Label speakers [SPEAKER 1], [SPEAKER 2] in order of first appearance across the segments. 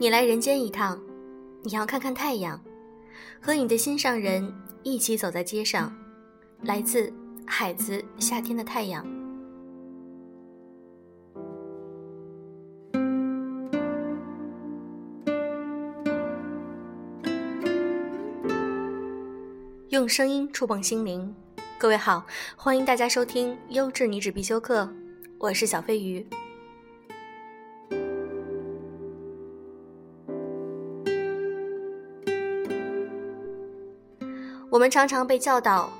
[SPEAKER 1] 你来人间一趟，你要看看太阳，和你的心上人一起走在街上。来自海子，夏天的太阳。用声音触碰心灵，各位好，欢迎大家收听优质女子必修课，我是小飞鱼。我们常常被教导，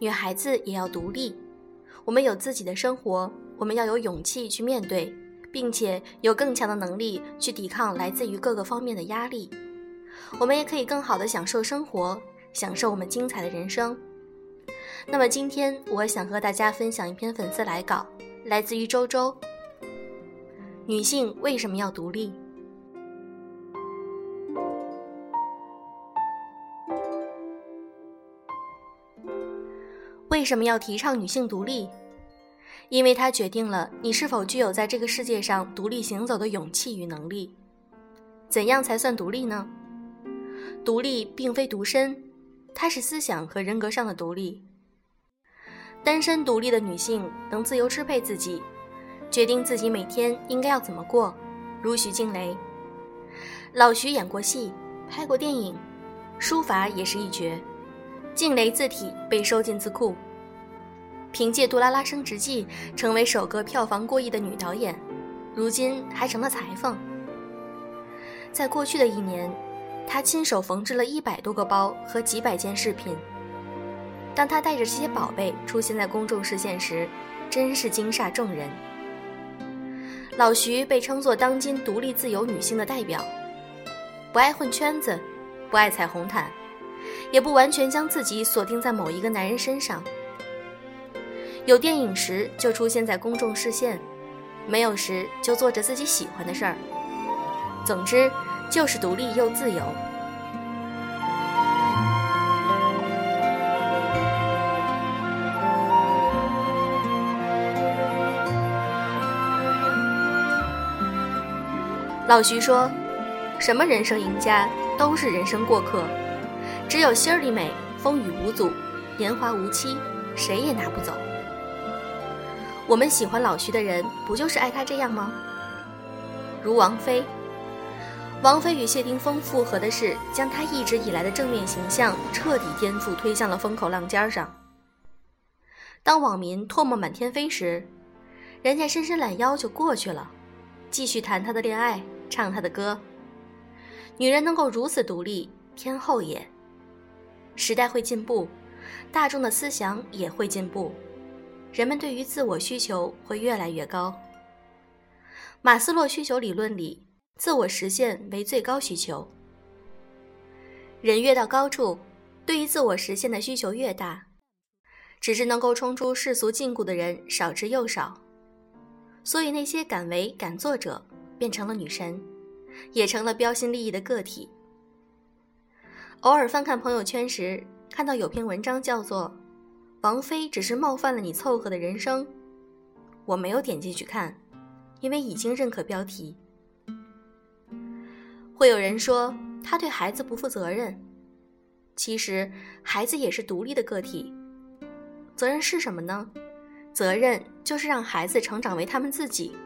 [SPEAKER 1] 女孩子也要独立。我们有自己的生活，我们要有勇气去面对，并且有更强的能力去抵抗来自于各个方面的压力。我们也可以更好的享受生活，享受我们精彩的人生。那么今天，我想和大家分享一篇粉丝来稿，来自于周周。女性为什么要独立？为什么要提倡女性独立？因为它决定了你是否具有在这个世界上独立行走的勇气与能力。怎样才算独立呢？独立并非独身，它是思想和人格上的独立。单身独立的女性能自由支配自己，决定自己每天应该要怎么过，如徐静蕾。老徐演过戏，拍过电影，书法也是一绝。静蕾字体被收进字库。凭借《杜拉拉升职记》成为首个票房过亿的女导演，如今还成了裁缝。在过去的一年，她亲手缝制了一百多个包和几百件饰品。当她带着这些宝贝出现在公众视线时，真是惊煞众人。老徐被称作当今独立自由女性的代表，不爱混圈子，不爱踩红毯，也不完全将自己锁定在某一个男人身上。有电影时就出现在公众视线，没有时就做着自己喜欢的事儿。总之，就是独立又自由。老徐说：“什么人生赢家，都是人生过客。只有心里美，风雨无阻，年华无期，谁也拿不走。”我们喜欢老徐的人，不就是爱他这样吗？如王菲，王菲与谢霆锋复合的事，将她一直以来的正面形象彻底颠覆，推向了风口浪尖上。当网民唾沫满天飞时，人家伸伸懒腰就过去了，继续谈他的恋爱，唱他的歌。女人能够如此独立，天后也。时代会进步，大众的思想也会进步。人们对于自我需求会越来越高。马斯洛需求理论里，自我实现为最高需求。人越到高处，对于自我实现的需求越大。只是能够冲出世俗禁锢的人少之又少，所以那些敢为敢做者变成了女神，也成了标新立异的个体。偶尔翻看朋友圈时，看到有篇文章叫做。王菲只是冒犯了你凑合的人生，我没有点进去看，因为已经认可标题。会有人说他对孩子不负责任，其实孩子也是独立的个体。责任是什么呢？责任就是让孩子成长为他们自己，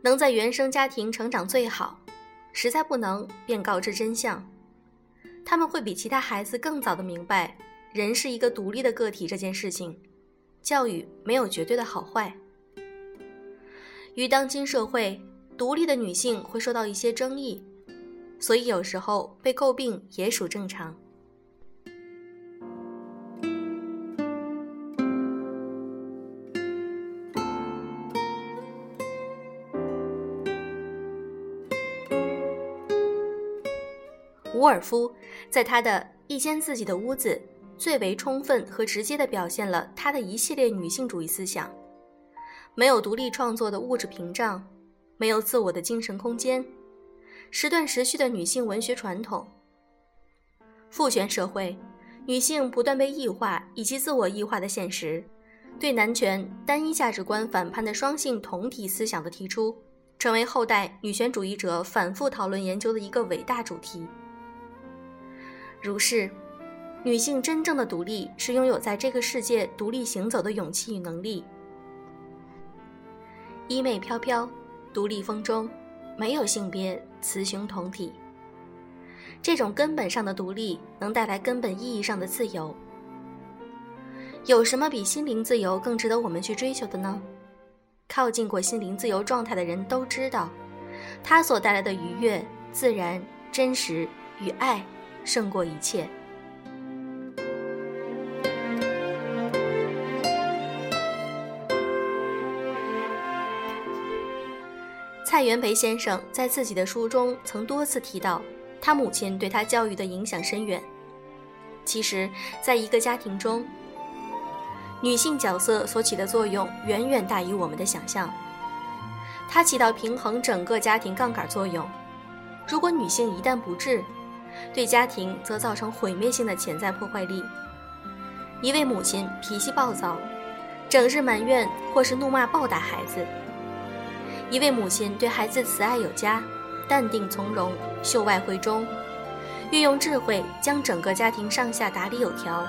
[SPEAKER 1] 能在原生家庭成长最好，实在不能便告知真相，他们会比其他孩子更早的明白。人是一个独立的个体，这件事情，教育没有绝对的好坏。于当今社会，独立的女性会受到一些争议，所以有时候被诟病也属正常。伍尔夫在他的《一间自己的屋子》。最为充分和直接地表现了他的一系列女性主义思想：没有独立创作的物质屏障，没有自我的精神空间，时断时续的女性文学传统。父权社会，女性不断被异化以及自我异化的现实，对男权单一价值观反叛的双性同体思想的提出，成为后代女权主义者反复讨论研究的一个伟大主题。如是，女性真正的独立是拥有在这个世界独立行走的勇气与能力。衣袂飘飘，独立风中，没有性别，雌雄同体。这种根本上的独立，能带来根本意义上的自由。有什么比心灵自由更值得我们去追求的呢？靠近过心灵自由状态的人都知道，它所带来的愉悦、自然、真实与爱，胜过一切。蔡元培先生在自己的书中曾多次提到，他母亲对他教育的影响深远。其实，在一个家庭中，女性角色所起的作用远远大于我们的想象。它起到平衡整个家庭杠杆作用。如果女性一旦不治，对家庭则造成毁灭性的潜在破坏力。一位母亲脾气暴躁，整日埋怨或是怒骂暴打孩子；一位母亲对孩子慈爱有加，淡定从容，秀外慧中，运用智慧将整个家庭上下打理有条。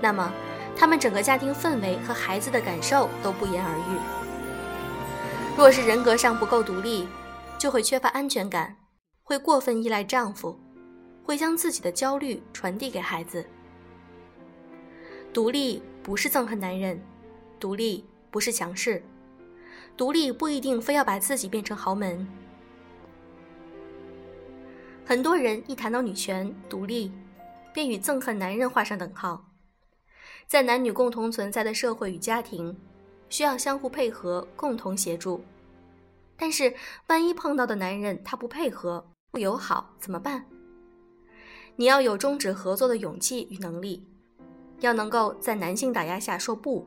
[SPEAKER 1] 那么，他们整个家庭氛围和孩子的感受都不言而喻。若是人格上不够独立，就会缺乏安全感，会过分依赖丈夫，会将自己的焦虑传递给孩子。独立不是憎恨男人，独立不是强势，独立不一定非要把自己变成豪门。很多人一谈到女权、独立，便与憎恨男人画上等号。在男女共同存在的社会与家庭，需要相互配合、共同协助。但是，万一碰到的男人他不配合、不友好，怎么办？你要有终止合作的勇气与能力，要能够在男性打压下说不，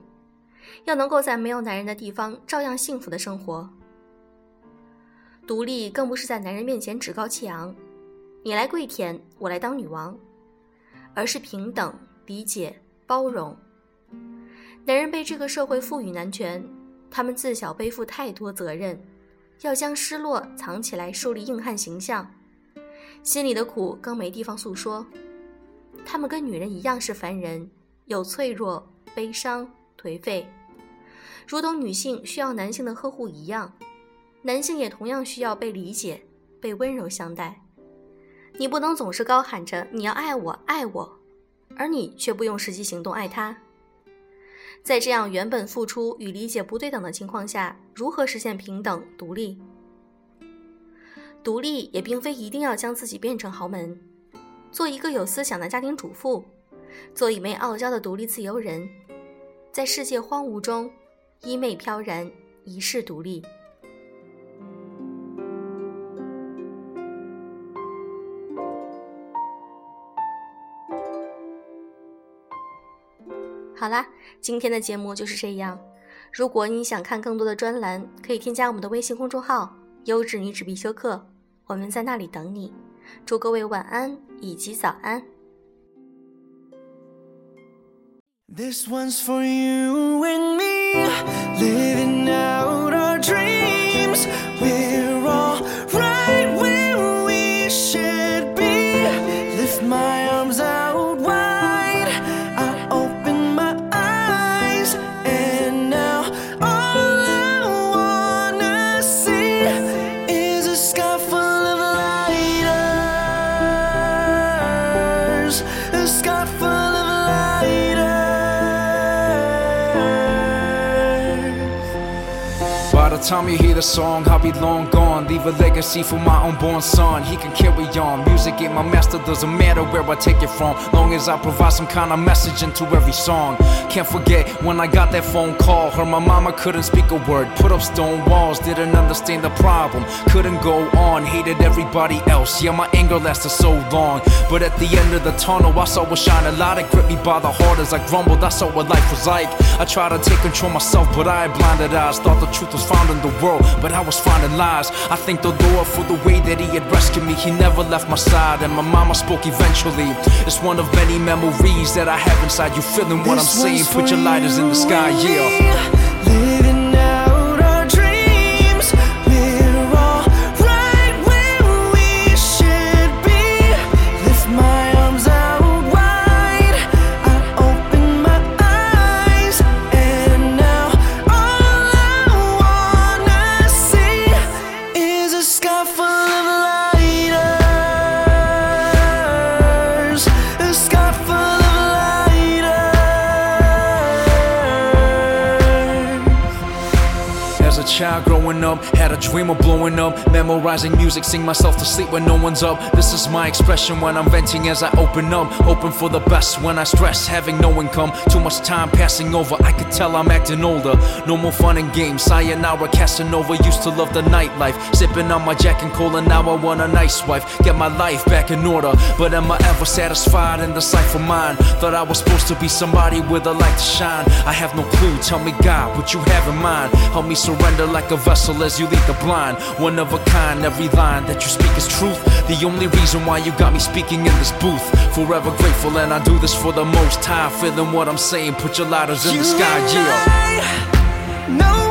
[SPEAKER 1] 要能够在没有男人的地方照样幸福的生活。独立更不是在男人面前趾高气昂，你来跪舔，我来当女王，而是平等、理解。包容，男人被这个社会赋予男权，他们自小背负太多责任，要将失落藏起来，树立硬汉形象，心里的苦更没地方诉说。他们跟女人一样是凡人，有脆弱、悲伤、颓废，如同女性需要男性的呵护一样，男性也同样需要被理解、被温柔相待。你不能总是高喊着你要爱我，爱我。而你却不用实际行动爱他，在这样原本付出与理解不对等的情况下，如何实现平等独立？独立也并非一定要将自己变成豪门，做一个有思想的家庭主妇，做一枚傲娇的独立自由人，在世界荒芜中，衣袂飘然，一世独立。好啦，今天的节目就是这样。如果你想看更多的专栏，可以添加我们的微信公众号“优质女子必修课”，我们在那里等你。祝各位晚安以及早安。This one's for you and me, time you hear the song, I'll be long gone. Leave a legacy for my unborn son. He can carry on. Music ain't my master, doesn't matter where I take it from. Long as I provide some kind of message into every song. Can't forget when I got that phone call. Her my mama couldn't speak a word. Put up stone walls, didn't understand the problem. Couldn't go on, hated everybody else. Yeah, my anger lasted so long. But at the end of the tunnel, I saw a shine a light. It gripped me by the heart as I grumbled. I saw what life was like. I tried to take control myself, but I had blinded eyes. Thought the truth was found in the world, but I was finding lies. I thank the Lord for the way that He had rescued me. He never left my side, and my mama spoke eventually. It's one of many memories that I have inside. You feeling what this I'm saying? Put your lighters in the sky, yeah.
[SPEAKER 2] Child growing up, had a dream of blowing up. Memorizing music, sing myself to sleep when no one's up. This is my expression when I'm venting as I open up. Hoping for the best when I stress, having no income. Too much time passing over, I could tell I'm acting older. No more fun and games, sayonara, Casanova. Used to love the nightlife. Sipping on my Jack and Cola, now I want a nice wife. Get my life back in order. But am I ever satisfied in the sight for mine? Thought I was supposed to be somebody with a light to shine. I have no clue, tell me God, what you have in mind. Help me surrender like a vessel as you lead the blind. One of a kind, every line that you speak is truth. The only reason why you got me speaking in this booth. Forever grateful, and I do this for the most high. Feeling what I'm saying, put your lighters in the sky, yeah.
[SPEAKER 3] No